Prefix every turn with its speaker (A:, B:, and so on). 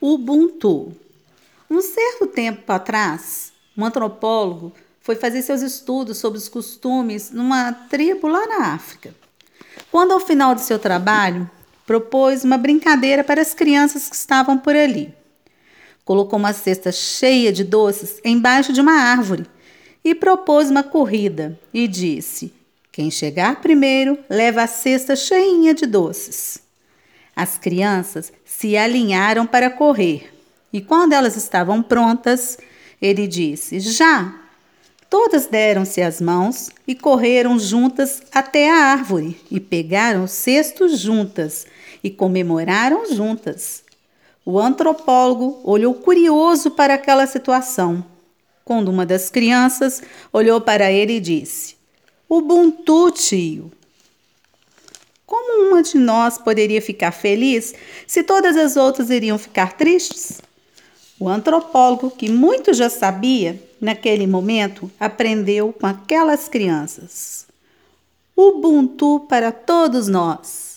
A: Ubuntu. Um certo tempo atrás, um antropólogo foi fazer seus estudos sobre os costumes numa tribo lá na África. Quando, ao final de seu trabalho, propôs uma brincadeira para as crianças que estavam por ali. Colocou uma cesta cheia de doces embaixo de uma árvore e propôs uma corrida e disse: Quem chegar primeiro leva a cesta cheinha de doces. As crianças se alinharam para correr e, quando elas estavam prontas, ele disse: Já! Todas deram-se as mãos e correram juntas até a árvore e pegaram o cesto juntas e comemoraram juntas. O antropólogo olhou curioso para aquela situação, quando uma das crianças olhou para ele e disse: Ubuntu, tio. Como uma de nós poderia ficar feliz se todas as outras iriam ficar tristes? O antropólogo, que muito já sabia, naquele momento aprendeu com aquelas crianças. Ubuntu para todos nós.